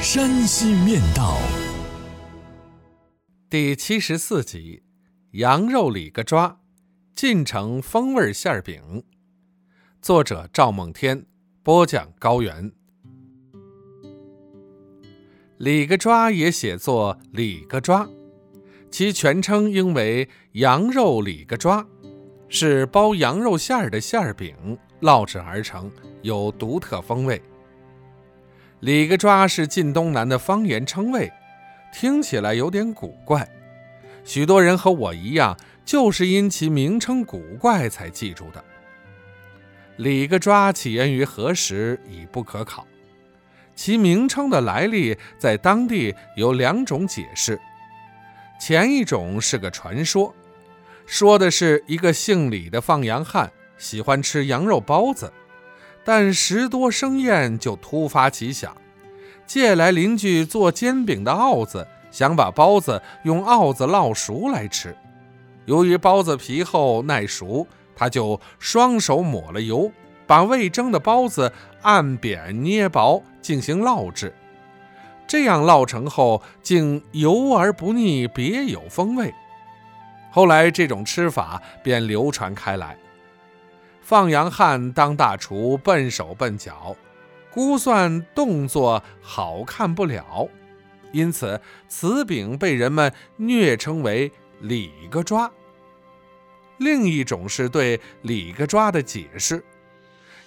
山西面道》第七十四集：羊肉里个抓，晋城风味馅饼。作者：赵梦天，播讲：高原。里个抓也写作里个抓，其全称应为羊肉里个抓，是包羊肉馅儿的馅饼烙制而成，有独特风味。李个抓是晋东南的方言称谓，听起来有点古怪。许多人和我一样，就是因其名称古怪才记住的。李个抓起源于何时已不可考，其名称的来历在当地有两种解释。前一种是个传说，说的是一个姓李的放羊汉喜欢吃羊肉包子。但食多生厌，就突发奇想，借来邻居做煎饼的鏊子，想把包子用鏊子烙熟来吃。由于包子皮厚耐熟，他就双手抹了油，把未蒸的包子按扁捏薄进行烙制。这样烙成后，竟油而不腻，别有风味。后来这种吃法便流传开来。放羊汉当大厨，笨手笨脚，估算动作好看不了，因此此饼被人们虐称为“里个抓”。另一种是对“里个抓”的解释，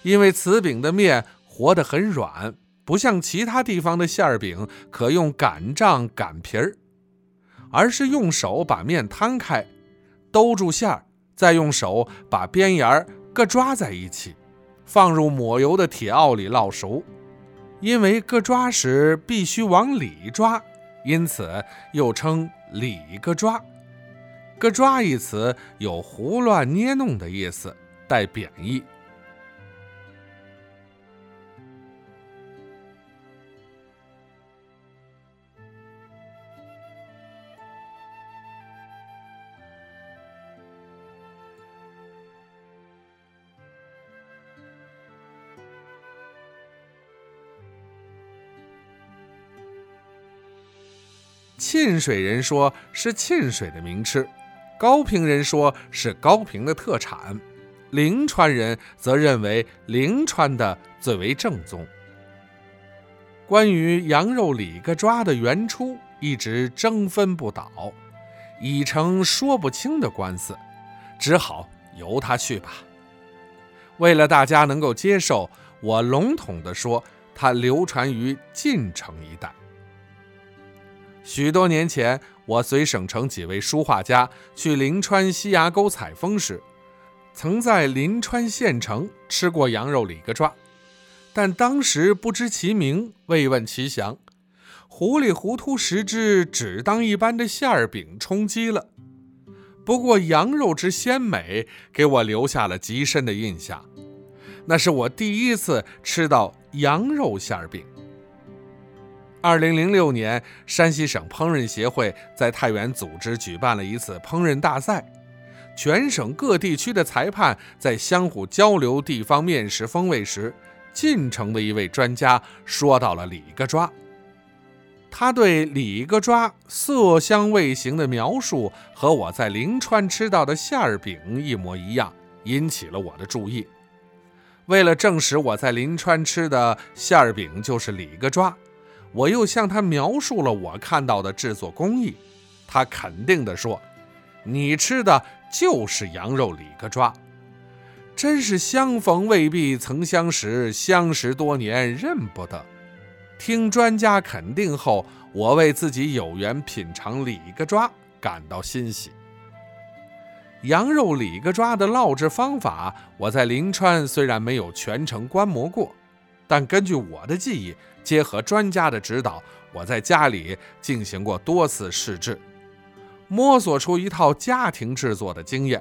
因为此饼的面和得很软，不像其他地方的馅饼可用擀杖擀皮儿，而是用手把面摊开，兜住馅儿，再用手把边沿儿。各抓在一起，放入抹油的铁鏊里烙熟。因为各抓时必须往里抓，因此又称里各抓。各抓一词有胡乱捏弄的意思，带贬义。沁水人说是沁水的名吃，高平人说是高平的特产，临川人则认为临川的最为正宗。关于羊肉里个抓的原初，一直争分不倒，已成说不清的官司，只好由他去吧。为了大家能够接受，我笼统地说，它流传于晋城一带。许多年前，我随省城几位书画家去临川西崖沟采风时，曾在临川县城吃过羊肉里个抓，但当时不知其名，未问其详，糊里糊涂食之，只当一般的馅儿饼充饥了。不过羊肉之鲜美，给我留下了极深的印象，那是我第一次吃到羊肉馅儿饼。二零零六年，山西省烹饪协会在太原组织举办了一次烹饪大赛，全省各地区的裁判在相互交流地方面食风味时，晋城的一位专家说到了里个抓。他对里个抓色香味形的描述和我在临川吃到的馅儿饼一模一样，引起了我的注意。为了证实我在临川吃的馅儿饼就是里个抓。我又向他描述了我看到的制作工艺，他肯定地说：“你吃的就是羊肉里个抓，真是相逢未必曾相识，相识多年认不得。”听专家肯定后，我为自己有缘品尝里个抓感到欣喜。羊肉里个抓的烙制方法，我在临川虽然没有全程观摩过。但根据我的记忆，结合专家的指导，我在家里进行过多次试制，摸索出一套家庭制作的经验。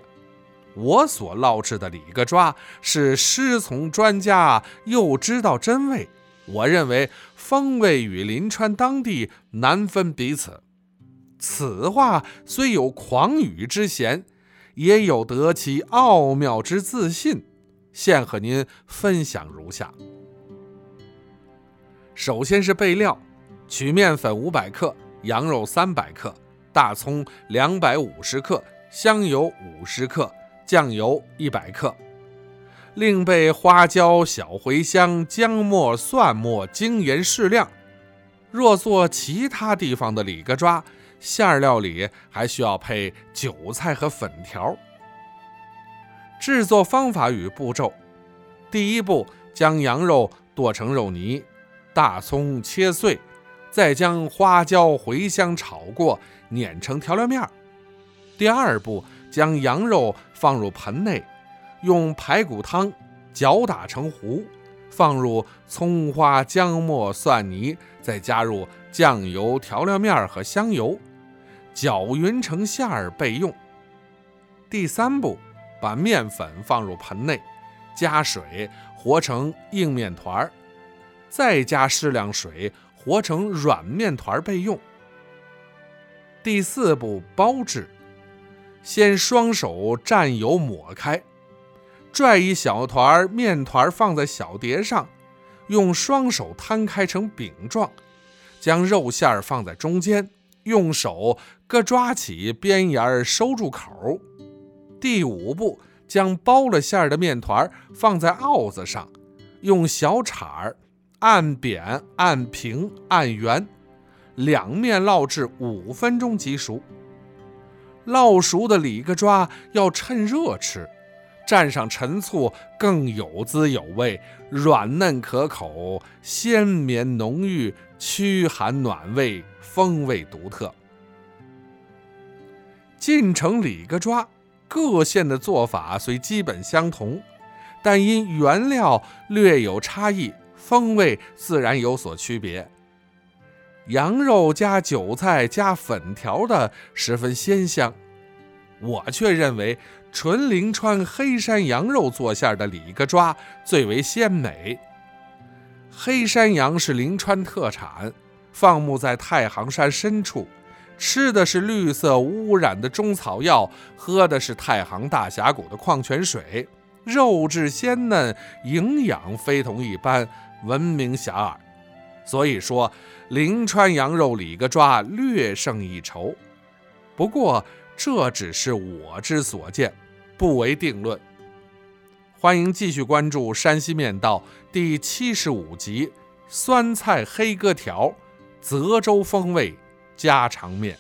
我所烙制的李个抓是师从专家，又知道真味。我认为风味与临川当地难分彼此。此话虽有狂语之嫌，也有得其奥妙之自信。现和您分享如下：首先是备料，取面粉五百克，羊肉三百克，大葱两百五十克，香油五十克，酱油一百克。另备花椒、小茴香、姜末、蒜末，精盐适量。若做其他地方的里个抓，馅料里还需要配韭菜和粉条。制作方法与步骤：第一步，将羊肉剁成肉泥，大葱切碎，再将花椒、茴香炒过，碾成调料面儿。第二步，将羊肉放入盆内。用排骨汤搅打成糊，放入葱花、姜末、蒜泥，再加入酱油、调料面和香油，搅匀成馅儿备用。第三步，把面粉放入盆内，加水和成硬面团儿，再加适量水和成软面团备用。第四步，包制，先双手蘸油抹开。拽一小团面团放在小碟上，用双手摊开成饼状，将肉馅儿放在中间，用手各抓起边沿收住口。第五步，将包了馅儿的面团放在鏊子上，用小铲儿按扁、按平、按圆，两面烙制五分钟即熟。烙熟的里个抓要趁热吃。蘸上陈醋，更有滋有味，软嫩可口，鲜绵浓郁，驱寒暖胃，风味独特。晋城里个抓，各县的做法虽基本相同，但因原料略有差异，风味自然有所区别。羊肉加韭菜加粉条的十分鲜香，我却认为。纯灵川黑山羊肉做馅的里个抓最为鲜美。黑山羊是灵川特产，放牧在太行山深处，吃的是绿色无污染的中草药，喝的是太行大峡谷的矿泉水，肉质鲜嫩，营养非同一般，闻名遐迩。所以说，灵川羊肉里个抓略胜一筹。不过，这只是我之所见，不为定论。欢迎继续关注《山西面道》第七十五集：酸菜黑疙条，泽州风味家常面。